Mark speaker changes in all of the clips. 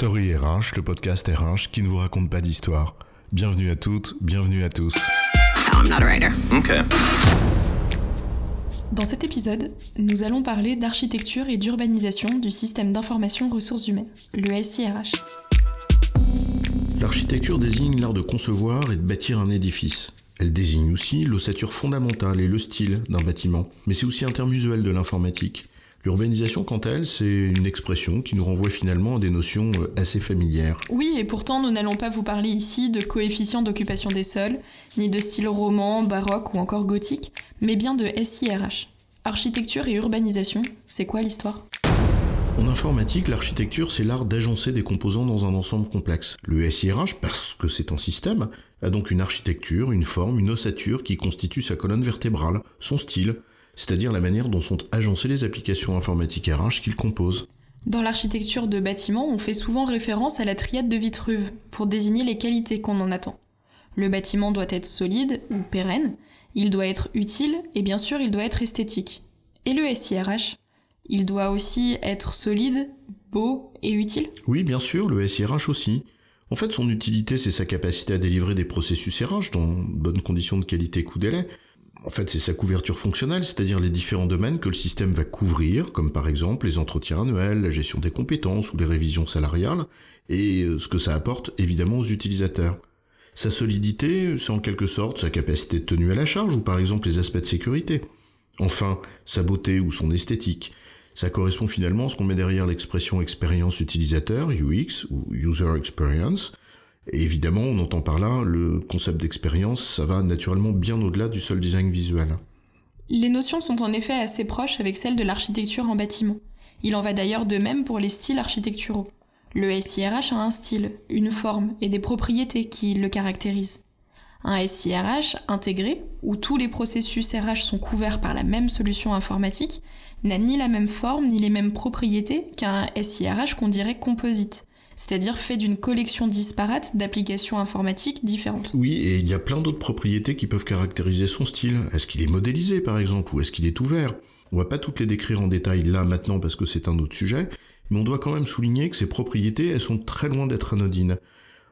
Speaker 1: Story RH, le podcast RH qui ne vous raconte pas d'histoire. Bienvenue à toutes, bienvenue à tous.
Speaker 2: I'm not a writer.
Speaker 3: Okay.
Speaker 4: Dans cet épisode, nous allons parler d'architecture et d'urbanisation du système d'information ressources humaines, le SIRH.
Speaker 1: L'architecture désigne l'art de concevoir et de bâtir un édifice. Elle désigne aussi l'ossature fondamentale et le style d'un bâtiment, mais c'est aussi un terme usuel de l'informatique. L'urbanisation, quant à elle, c'est une expression qui nous renvoie finalement à des notions euh, assez familières.
Speaker 4: Oui, et pourtant nous n'allons pas vous parler ici de coefficient d'occupation des sols, ni de style roman, baroque ou encore gothique, mais bien de SIRH. Architecture et urbanisation, c'est quoi l'histoire?
Speaker 1: En informatique, l'architecture, c'est l'art d'agencer des composants dans un ensemble complexe. Le SIRH, parce que c'est un système, a donc une architecture, une forme, une ossature qui constitue sa colonne vertébrale, son style, c'est-à-dire la manière dont sont agencées les applications informatiques RH qu'il compose.
Speaker 4: Dans l'architecture de bâtiments, on fait souvent référence à la triade de Vitruve pour désigner les qualités qu'on en attend. Le bâtiment doit être solide ou pérenne, il doit être utile et bien sûr il doit être esthétique. Et le SIRH Il doit aussi être solide, beau et utile?
Speaker 1: Oui, bien sûr, le SIRH aussi. En fait, son utilité, c'est sa capacité à délivrer des processus RH dans de bonnes conditions de qualité coût délai, en fait, c'est sa couverture fonctionnelle, c'est-à-dire les différents domaines que le système va couvrir, comme par exemple les entretiens annuels, la gestion des compétences ou les révisions salariales, et euh, ce que ça apporte évidemment aux utilisateurs. Sa solidité, c'est en quelque sorte sa capacité de tenue à la charge ou par exemple les aspects de sécurité. Enfin, sa beauté ou son esthétique. Ça correspond finalement à ce qu'on met derrière l'expression expérience utilisateur, UX ou User Experience, évidemment, on entend par là le concept d'expérience, ça va naturellement bien au-delà du seul design visuel.
Speaker 4: Les notions sont en effet assez proches avec celles de l'architecture en bâtiment. Il en va d'ailleurs de même pour les styles architecturaux. Le SIRH a un style, une forme et des propriétés qui le caractérisent. Un SIRH intégré, où tous les processus RH sont couverts par la même solution informatique, n'a ni la même forme ni les mêmes propriétés qu'un SIRH qu'on dirait composite, c'est-à-dire fait d'une collection disparate d'applications informatiques différentes.
Speaker 1: Oui, et il y a plein d'autres propriétés qui peuvent caractériser son style. Est-ce qu'il est modélisé par exemple, ou est-ce qu'il est ouvert? On va pas toutes les décrire en détail là maintenant parce que c'est un autre sujet, mais on doit quand même souligner que ces propriétés, elles sont très loin d'être anodines.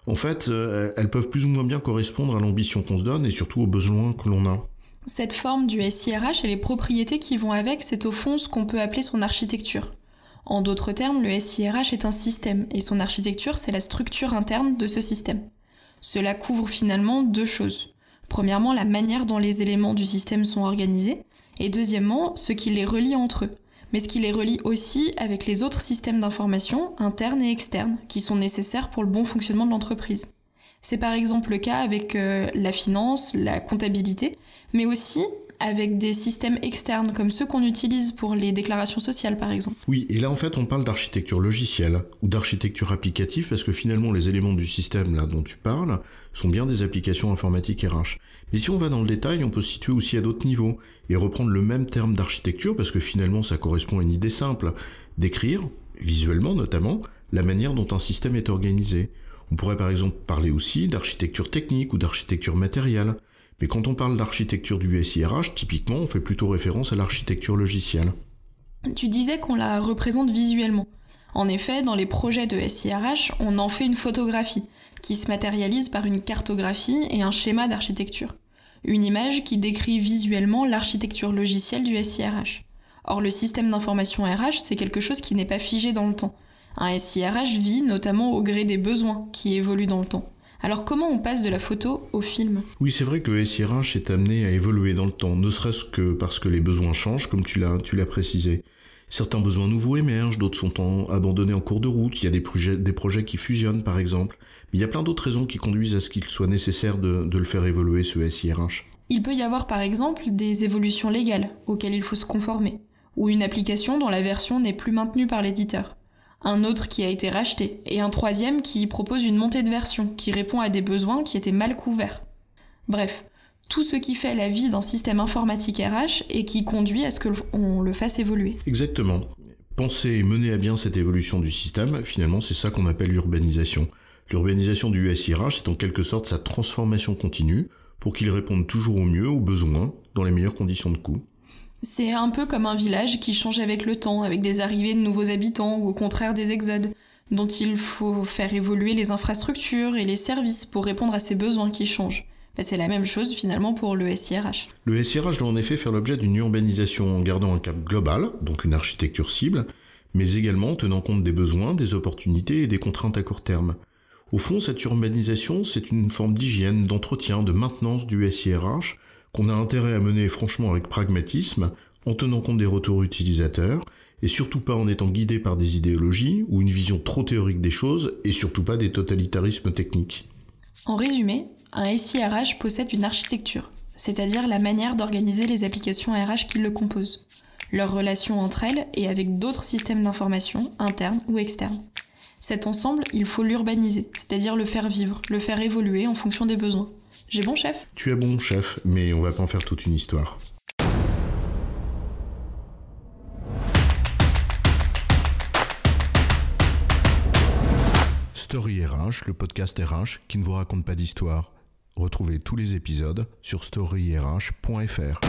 Speaker 1: En fait, euh, elles peuvent plus ou moins bien correspondre à l'ambition qu'on se donne et surtout aux besoins que l'on a.
Speaker 4: Cette forme du SIRH et les propriétés qui vont avec, c'est au fond ce qu'on peut appeler son architecture. En d'autres termes, le SIRH est un système et son architecture, c'est la structure interne de ce système. Cela couvre finalement deux choses. Premièrement, la manière dont les éléments du système sont organisés, et deuxièmement, ce qui les relie entre eux, mais ce qui les relie aussi avec les autres systèmes d'information, internes et externes, qui sont nécessaires pour le bon fonctionnement de l'entreprise. C'est par exemple le cas avec euh, la finance, la comptabilité, mais aussi avec des systèmes externes comme ceux qu'on utilise pour les déclarations sociales par exemple.
Speaker 1: Oui, et là en fait on parle d'architecture logicielle ou d'architecture applicative parce que finalement les éléments du système là dont tu parles sont bien des applications informatiques RH. Mais si on va dans le détail, on peut se situer aussi à d'autres niveaux et reprendre le même terme d'architecture parce que finalement ça correspond à une idée simple, d'écrire, visuellement notamment, la manière dont un système est organisé. On pourrait par exemple parler aussi d'architecture technique ou d'architecture matérielle, mais quand on parle d'architecture du SIRH, typiquement, on fait plutôt référence à l'architecture logicielle.
Speaker 4: Tu disais qu'on la représente visuellement. En effet, dans les projets de SIRH, on en fait une photographie, qui se matérialise par une cartographie et un schéma d'architecture. Une image qui décrit visuellement l'architecture logicielle du SIRH. Or, le système d'information RH, c'est quelque chose qui n'est pas figé dans le temps. Un SIRH vit notamment au gré des besoins qui évoluent dans le temps. Alors comment on passe de la photo au film?
Speaker 1: Oui, c'est vrai que le SIRH est amené à évoluer dans le temps, ne serait-ce que parce que les besoins changent, comme tu l'as, tu l'as précisé. Certains besoins nouveaux émergent, d'autres sont abandonnés en cours de route, il y a des projets, des projets qui fusionnent par exemple, mais il y a plein d'autres raisons qui conduisent à ce qu'il soit nécessaire de, de le faire évoluer, ce SIRH.
Speaker 4: Il peut y avoir par exemple des évolutions légales auxquelles il faut se conformer, ou une application dont la version n'est plus maintenue par l'éditeur un autre qui a été racheté, et un troisième qui propose une montée de version, qui répond à des besoins qui étaient mal couverts. Bref, tout ce qui fait la vie d'un système informatique RH et qui conduit à ce que l'on le fasse évoluer.
Speaker 1: Exactement. Penser et mener à bien cette évolution du système, finalement, c'est ça qu'on appelle l'urbanisation. L'urbanisation du SIRH, c'est en quelque sorte sa transformation continue pour qu'il réponde toujours au mieux aux besoins dans les meilleures conditions de coût.
Speaker 4: C'est un peu comme un village qui change avec le temps, avec des arrivées de nouveaux habitants ou au contraire des exodes. dont il faut faire évoluer les infrastructures et les services pour répondre à ces besoins qui changent. Ben, c'est la même chose finalement pour le SIRH.
Speaker 1: Le SIRH doit en effet faire l'objet d'une urbanisation en gardant un cap global, donc une architecture cible, mais également tenant compte des besoins, des opportunités et des contraintes à court terme. Au fond, cette urbanisation, c'est une forme d'hygiène, d'entretien, de maintenance du SIRH qu'on a intérêt à mener franchement avec pragmatisme, en tenant compte des retours utilisateurs, et surtout pas en étant guidé par des idéologies ou une vision trop théorique des choses, et surtout pas des totalitarismes techniques.
Speaker 4: En résumé, un SIRH possède une architecture, c'est-à-dire la manière d'organiser les applications RH qui le composent, leurs relations entre elles et avec d'autres systèmes d'information, internes ou externes. Cet ensemble, il faut l'urbaniser, c'est-à-dire le faire vivre, le faire évoluer en fonction des besoins. J'ai bon chef
Speaker 1: Tu as bon chef, mais on va pas en faire toute une histoire. Story RH, le podcast RH qui ne vous raconte pas d'histoire. Retrouvez tous les épisodes sur storyrh.fr.